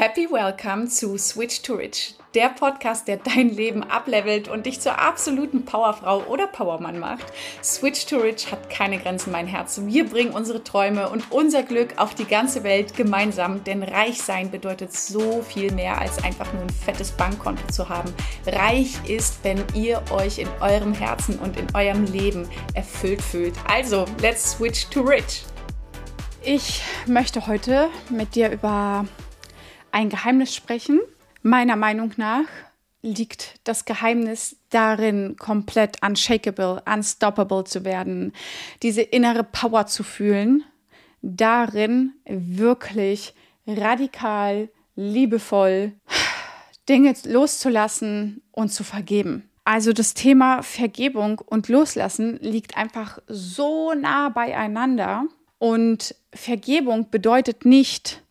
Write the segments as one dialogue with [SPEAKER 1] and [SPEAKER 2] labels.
[SPEAKER 1] Happy Welcome zu Switch to Rich, der Podcast, der dein Leben ablevelt und dich zur absoluten Powerfrau oder Powermann macht. Switch to Rich hat keine Grenzen, mein Herz. Wir bringen unsere Träume und unser Glück auf die ganze Welt gemeinsam, denn reich sein bedeutet so viel mehr als einfach nur ein fettes Bankkonto zu haben. Reich ist, wenn ihr euch in eurem Herzen und in eurem Leben erfüllt fühlt. Also, let's switch to rich. Ich möchte heute mit dir über ein Geheimnis sprechen. Meiner Meinung nach liegt das Geheimnis darin, komplett unshakable, unstoppable zu werden, diese innere Power zu fühlen, darin wirklich radikal, liebevoll Dinge loszulassen und zu vergeben. Also das Thema Vergebung und Loslassen liegt einfach so nah beieinander. Und Vergebung bedeutet nicht,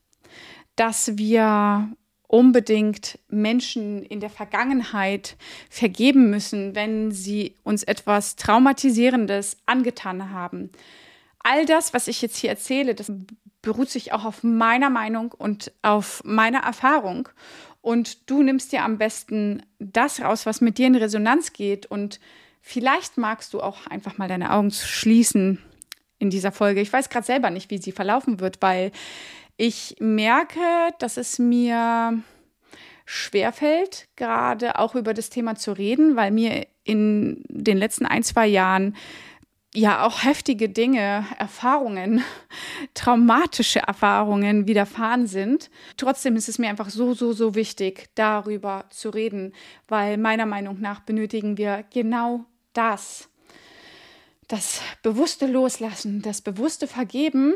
[SPEAKER 1] dass wir unbedingt Menschen in der Vergangenheit vergeben müssen, wenn sie uns etwas Traumatisierendes angetan haben. All das, was ich jetzt hier erzähle, das beruht sich auch auf meiner Meinung und auf meiner Erfahrung. Und du nimmst dir am besten das raus, was mit dir in Resonanz geht. Und vielleicht magst du auch einfach mal deine Augen schließen in dieser Folge. Ich weiß gerade selber nicht, wie sie verlaufen wird, weil ich merke, dass es mir schwerfällt, gerade auch über das Thema zu reden, weil mir in den letzten ein, zwei Jahren ja auch heftige Dinge, Erfahrungen, traumatische Erfahrungen widerfahren sind. Trotzdem ist es mir einfach so, so, so wichtig, darüber zu reden, weil meiner Meinung nach benötigen wir genau das. Das bewusste Loslassen, das bewusste Vergeben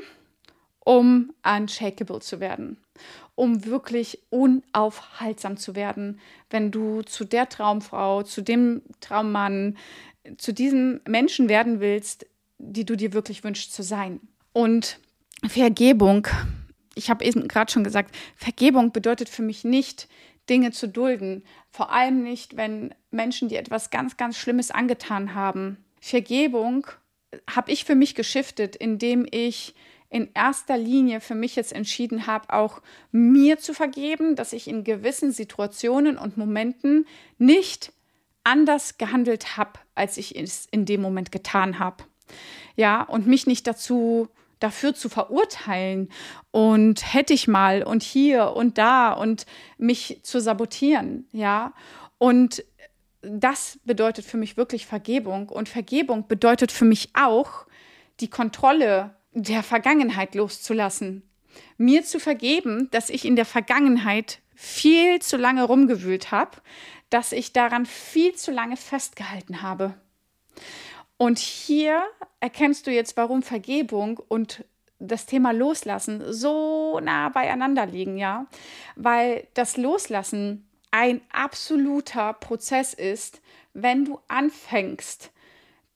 [SPEAKER 1] um unshakable zu werden, um wirklich unaufhaltsam zu werden, wenn du zu der Traumfrau, zu dem Traummann, zu diesem Menschen werden willst, die du dir wirklich wünschst zu sein. Und Vergebung, ich habe eben gerade schon gesagt, Vergebung bedeutet für mich nicht, Dinge zu dulden, vor allem nicht, wenn Menschen dir etwas ganz, ganz Schlimmes angetan haben. Vergebung habe ich für mich geschiftet, indem ich in erster Linie für mich jetzt entschieden habe, auch mir zu vergeben, dass ich in gewissen Situationen und Momenten nicht anders gehandelt habe, als ich es in dem Moment getan habe. Ja, und mich nicht dazu dafür zu verurteilen und hätte ich mal und hier und da und mich zu sabotieren, ja. Und das bedeutet für mich wirklich Vergebung und Vergebung bedeutet für mich auch die Kontrolle der Vergangenheit loszulassen. Mir zu vergeben, dass ich in der Vergangenheit viel zu lange rumgewühlt habe, dass ich daran viel zu lange festgehalten habe. Und hier erkennst du jetzt, warum Vergebung und das Thema Loslassen so nah beieinander liegen, ja? Weil das Loslassen ein absoluter Prozess ist, wenn du anfängst,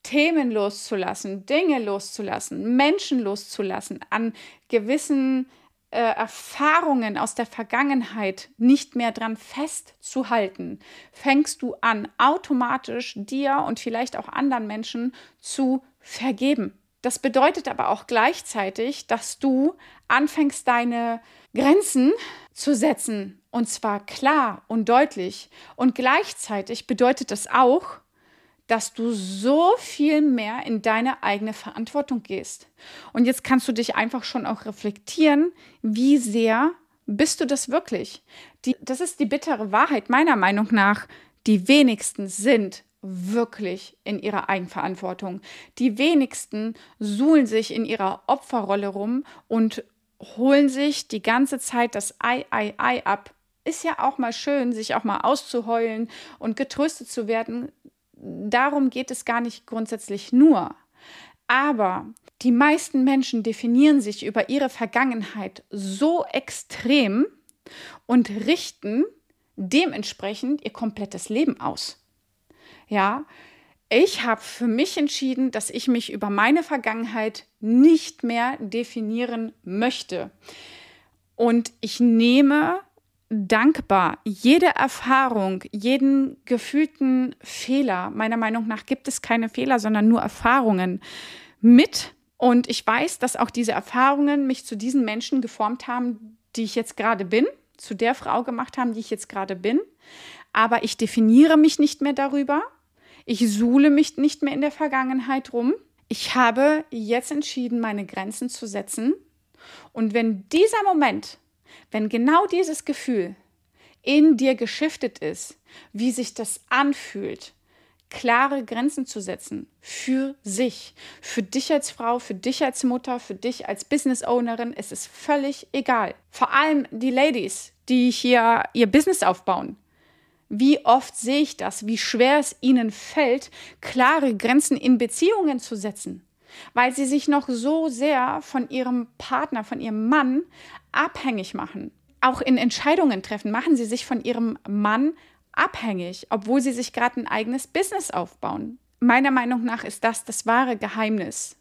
[SPEAKER 1] Themen loszulassen, Dinge loszulassen, Menschen loszulassen, an gewissen äh, Erfahrungen aus der Vergangenheit nicht mehr dran festzuhalten, fängst du an, automatisch dir und vielleicht auch anderen Menschen zu vergeben. Das bedeutet aber auch gleichzeitig, dass du anfängst, deine Grenzen zu setzen, und zwar klar und deutlich. Und gleichzeitig bedeutet das auch, dass du so viel mehr in deine eigene Verantwortung gehst. Und jetzt kannst du dich einfach schon auch reflektieren, wie sehr bist du das wirklich? Die, das ist die bittere Wahrheit meiner Meinung nach. Die wenigsten sind wirklich in ihrer Eigenverantwortung. Die wenigsten suhlen sich in ihrer Opferrolle rum und holen sich die ganze Zeit das Ei, Ei, Ei ab. Ist ja auch mal schön, sich auch mal auszuheulen und getröstet zu werden darum geht es gar nicht grundsätzlich nur. Aber die meisten Menschen definieren sich über ihre Vergangenheit so extrem und richten dementsprechend ihr komplettes Leben aus. Ja, ich habe für mich entschieden, dass ich mich über meine Vergangenheit nicht mehr definieren möchte. Und ich nehme dankbar. Jede Erfahrung, jeden gefühlten Fehler, meiner Meinung nach gibt es keine Fehler, sondern nur Erfahrungen mit. Und ich weiß, dass auch diese Erfahrungen mich zu diesen Menschen geformt haben, die ich jetzt gerade bin. zu der Frau gemacht haben, die ich jetzt gerade bin. Aber ich definiere mich nicht mehr darüber. Ich suhle mich nicht mehr in der Vergangenheit rum. Ich habe jetzt entschieden, meine Grenzen zu setzen. Und wenn dieser Moment, wenn genau dieses Gefühl in dir geschiftet ist, wie sich das anfühlt, klare Grenzen zu setzen für sich, für dich als Frau, für dich als Mutter, für dich als Business Ownerin, es ist völlig egal. Vor allem die Ladies, die hier ihr Business aufbauen. Wie oft sehe ich das, wie schwer es ihnen fällt, klare Grenzen in Beziehungen zu setzen, weil sie sich noch so sehr von ihrem Partner, von ihrem Mann abhängig machen. Auch in Entscheidungen treffen, machen sie sich von ihrem Mann abhängig, obwohl sie sich gerade ein eigenes Business aufbauen. Meiner Meinung nach ist das das wahre Geheimnis,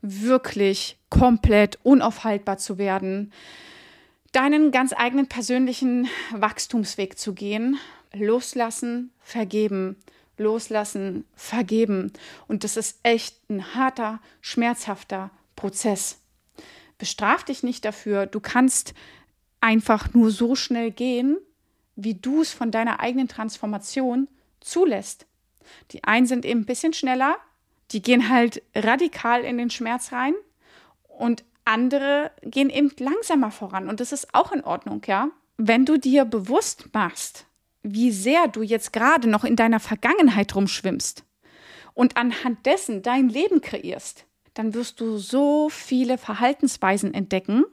[SPEAKER 1] wirklich komplett unaufhaltbar zu werden, deinen ganz eigenen persönlichen Wachstumsweg zu gehen, loslassen, vergeben, loslassen, vergeben. Und das ist echt ein harter, schmerzhafter Prozess. Bestraf dich nicht dafür. Du kannst einfach nur so schnell gehen, wie du es von deiner eigenen Transformation zulässt. Die einen sind eben ein bisschen schneller, die gehen halt radikal in den Schmerz rein und andere gehen eben langsamer voran und das ist auch in Ordnung, ja? Wenn du dir bewusst machst, wie sehr du jetzt gerade noch in deiner Vergangenheit rumschwimmst und anhand dessen dein Leben kreierst, dann wirst du so viele Verhaltensweisen entdecken,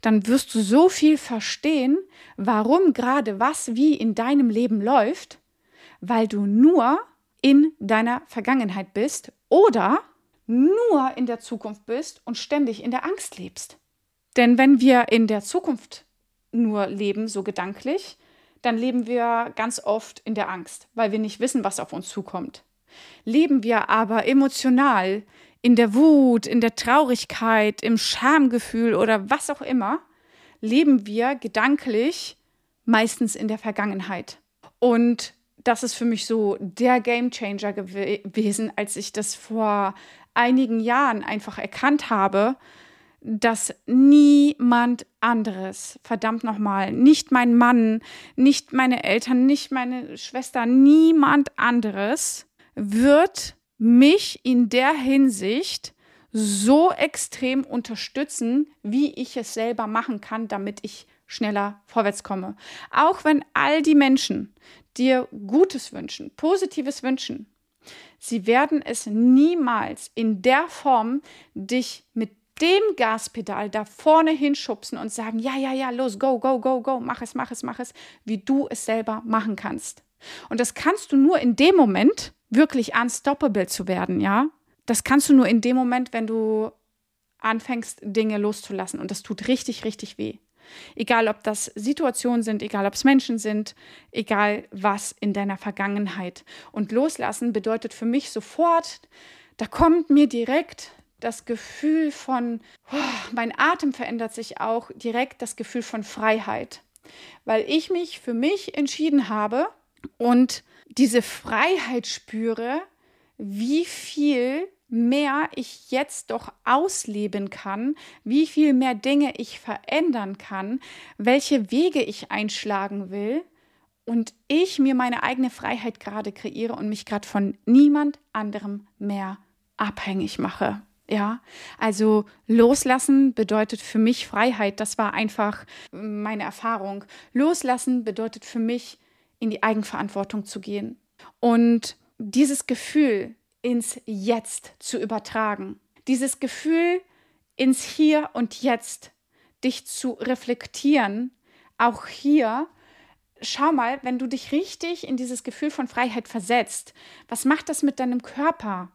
[SPEAKER 1] dann wirst du so viel verstehen, warum gerade was wie in deinem Leben läuft, weil du nur in deiner Vergangenheit bist oder nur in der Zukunft bist und ständig in der Angst lebst. Denn wenn wir in der Zukunft nur leben, so gedanklich, dann leben wir ganz oft in der Angst, weil wir nicht wissen, was auf uns zukommt. Leben wir aber emotional in der Wut, in der Traurigkeit, im Schamgefühl oder was auch immer, leben wir gedanklich meistens in der Vergangenheit. Und das ist für mich so der Game Changer gewesen, als ich das vor einigen Jahren einfach erkannt habe, dass niemand anderes, verdammt nochmal, nicht mein Mann, nicht meine Eltern, nicht meine Schwester, niemand anderes wird mich in der Hinsicht so extrem unterstützen, wie ich es selber machen kann, damit ich schneller vorwärts komme. Auch wenn all die Menschen dir Gutes wünschen, Positives wünschen, sie werden es niemals in der Form dich mit dem Gaspedal da vorne hinschubsen und sagen, ja, ja, ja, los, go, go, go, go, mach es, mach es, mach es, wie du es selber machen kannst. Und das kannst du nur in dem Moment, wirklich unstoppable zu werden, ja, das kannst du nur in dem Moment, wenn du anfängst, Dinge loszulassen. Und das tut richtig, richtig weh. Egal, ob das Situationen sind, egal, ob es Menschen sind, egal was in deiner Vergangenheit. Und loslassen bedeutet für mich sofort, da kommt mir direkt das Gefühl von, oh, mein Atem verändert sich auch, direkt das Gefühl von Freiheit. Weil ich mich für mich entschieden habe und diese Freiheit spüre, wie viel mehr ich jetzt doch ausleben kann, wie viel mehr Dinge ich verändern kann, welche Wege ich einschlagen will und ich mir meine eigene Freiheit gerade kreiere und mich gerade von niemand anderem mehr abhängig mache. Ja, also loslassen bedeutet für mich Freiheit. Das war einfach meine Erfahrung. Loslassen bedeutet für mich in die Eigenverantwortung zu gehen und dieses Gefühl ins Jetzt zu übertragen. Dieses Gefühl ins Hier und Jetzt, dich zu reflektieren, auch hier. Schau mal, wenn du dich richtig in dieses Gefühl von Freiheit versetzt, was macht das mit deinem Körper?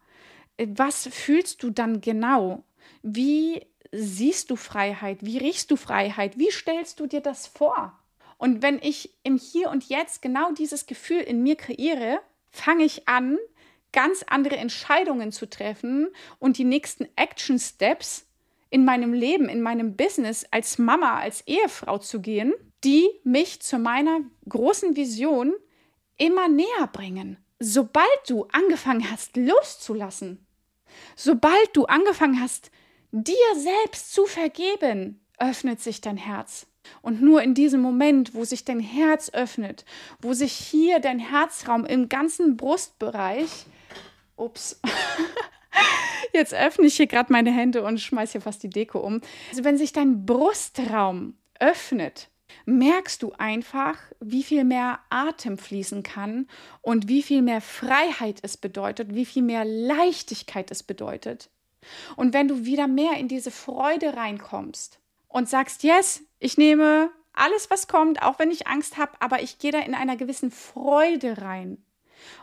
[SPEAKER 1] Was fühlst du dann genau? Wie siehst du Freiheit? Wie riechst du Freiheit? Wie stellst du dir das vor? Und wenn ich im Hier und Jetzt genau dieses Gefühl in mir kreiere, fange ich an, ganz andere Entscheidungen zu treffen und die nächsten Action Steps in meinem Leben, in meinem Business als Mama, als Ehefrau zu gehen, die mich zu meiner großen Vision immer näher bringen. Sobald du angefangen hast, loszulassen, sobald du angefangen hast, dir selbst zu vergeben, öffnet sich dein Herz. Und nur in diesem Moment, wo sich dein Herz öffnet, wo sich hier dein Herzraum im ganzen Brustbereich, ups, jetzt öffne ich hier gerade meine Hände und schmeiße hier fast die Deko um. Also wenn sich dein Brustraum öffnet, merkst du einfach, wie viel mehr Atem fließen kann und wie viel mehr Freiheit es bedeutet, wie viel mehr Leichtigkeit es bedeutet. Und wenn du wieder mehr in diese Freude reinkommst und sagst, yes, ich nehme alles, was kommt, auch wenn ich Angst habe, aber ich gehe da in einer gewissen Freude rein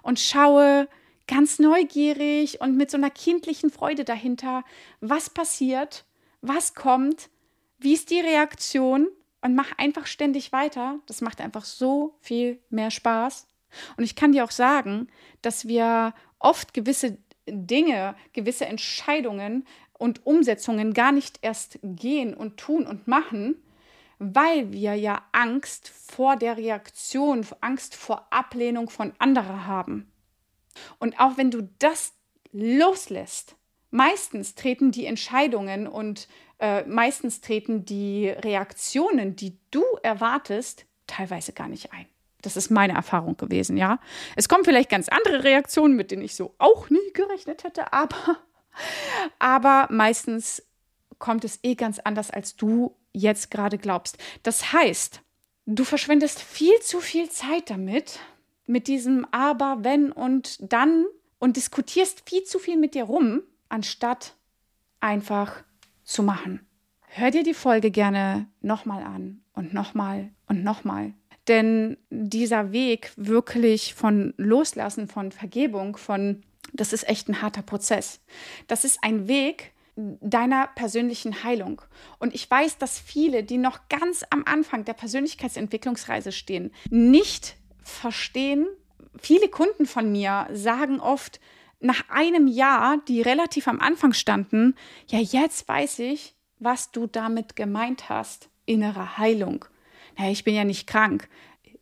[SPEAKER 1] und schaue ganz neugierig und mit so einer kindlichen Freude dahinter, was passiert, was kommt, wie ist die Reaktion und mach einfach ständig weiter. Das macht einfach so viel mehr Spaß. Und ich kann dir auch sagen, dass wir oft gewisse Dinge, gewisse Entscheidungen und Umsetzungen gar nicht erst gehen und tun und machen, weil wir ja Angst vor der Reaktion, Angst vor Ablehnung von anderen haben. Und auch wenn du das loslässt, meistens treten die Entscheidungen und äh, meistens treten die Reaktionen, die du erwartest, teilweise gar nicht ein. Das ist meine Erfahrung gewesen, ja. Es kommen vielleicht ganz andere Reaktionen, mit denen ich so auch nie gerechnet hätte, aber, aber meistens kommt es eh ganz anders, als du jetzt gerade glaubst. Das heißt, du verschwendest viel zu viel Zeit damit, mit diesem Aber, wenn und dann und diskutierst viel zu viel mit dir rum, anstatt einfach zu machen. Hör dir die Folge gerne nochmal an und nochmal und nochmal. Denn dieser Weg wirklich von Loslassen, von Vergebung, von, das ist echt ein harter Prozess. Das ist ein Weg deiner persönlichen Heilung. Und ich weiß, dass viele, die noch ganz am Anfang der Persönlichkeitsentwicklungsreise stehen, nicht verstehen. Viele Kunden von mir sagen oft, nach einem Jahr, die relativ am Anfang standen, ja, jetzt weiß ich, was du damit gemeint hast, innere Heilung. Naja, ich bin ja nicht krank.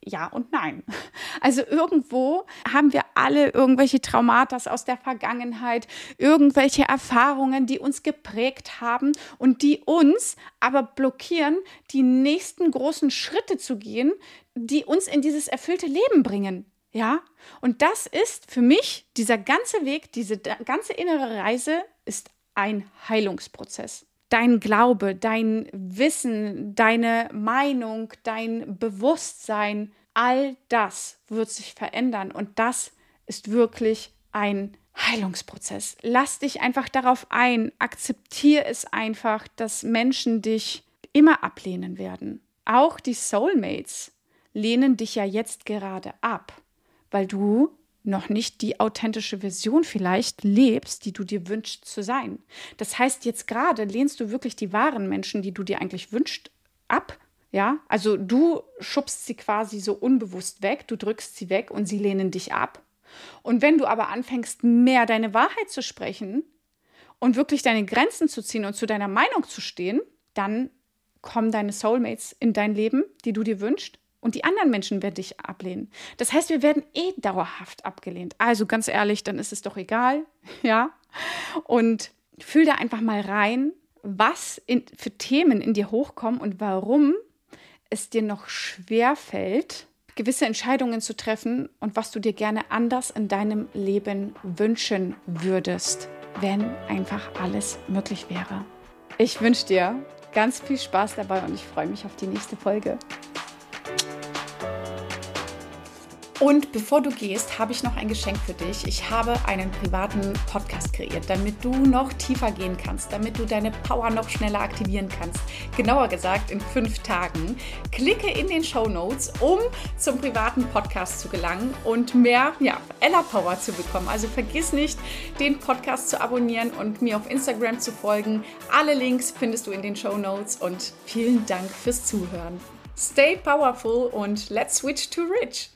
[SPEAKER 1] Ja und nein. Also irgendwo haben wir alle irgendwelche Traumata aus der Vergangenheit, irgendwelche Erfahrungen, die uns geprägt haben und die uns aber blockieren, die nächsten großen Schritte zu gehen, die uns in dieses erfüllte Leben bringen. Ja, und das ist für mich, dieser ganze Weg, diese ganze innere Reise ist ein Heilungsprozess. Dein Glaube, dein Wissen, deine Meinung, dein Bewusstsein, all das wird sich verändern und das ist wirklich ein Heilungsprozess. Lass dich einfach darauf ein, akzeptiere es einfach, dass Menschen dich immer ablehnen werden. Auch die Soulmates lehnen dich ja jetzt gerade ab weil du noch nicht die authentische Version vielleicht lebst, die du dir wünschst zu sein. Das heißt, jetzt gerade lehnst du wirklich die wahren Menschen, die du dir eigentlich wünschst, ab. Ja, also du schubst sie quasi so unbewusst weg, du drückst sie weg und sie lehnen dich ab. Und wenn du aber anfängst, mehr deine Wahrheit zu sprechen und wirklich deine Grenzen zu ziehen und zu deiner Meinung zu stehen, dann kommen deine Soulmates in dein Leben, die du dir wünschst und die anderen Menschen werden dich ablehnen. Das heißt, wir werden eh dauerhaft abgelehnt. Also ganz ehrlich, dann ist es doch egal, ja. Und fühl da einfach mal rein, was in, für Themen in dir hochkommen und warum es dir noch schwer fällt, gewisse Entscheidungen zu treffen und was du dir gerne anders in deinem Leben wünschen würdest, wenn einfach alles möglich wäre. Ich wünsche dir ganz viel Spaß dabei und ich freue mich auf die nächste Folge. Und bevor du gehst, habe ich noch ein Geschenk für dich. Ich habe einen privaten Podcast kreiert, damit du noch tiefer gehen kannst, damit du deine Power noch schneller aktivieren kannst. Genauer gesagt in fünf Tagen. Klicke in den Show Notes, um zum privaten Podcast zu gelangen und mehr ja, Ella Power zu bekommen. Also vergiss nicht, den Podcast zu abonnieren und mir auf Instagram zu folgen. Alle Links findest du in den Show Notes und vielen Dank fürs Zuhören. Stay powerful und let's switch to rich.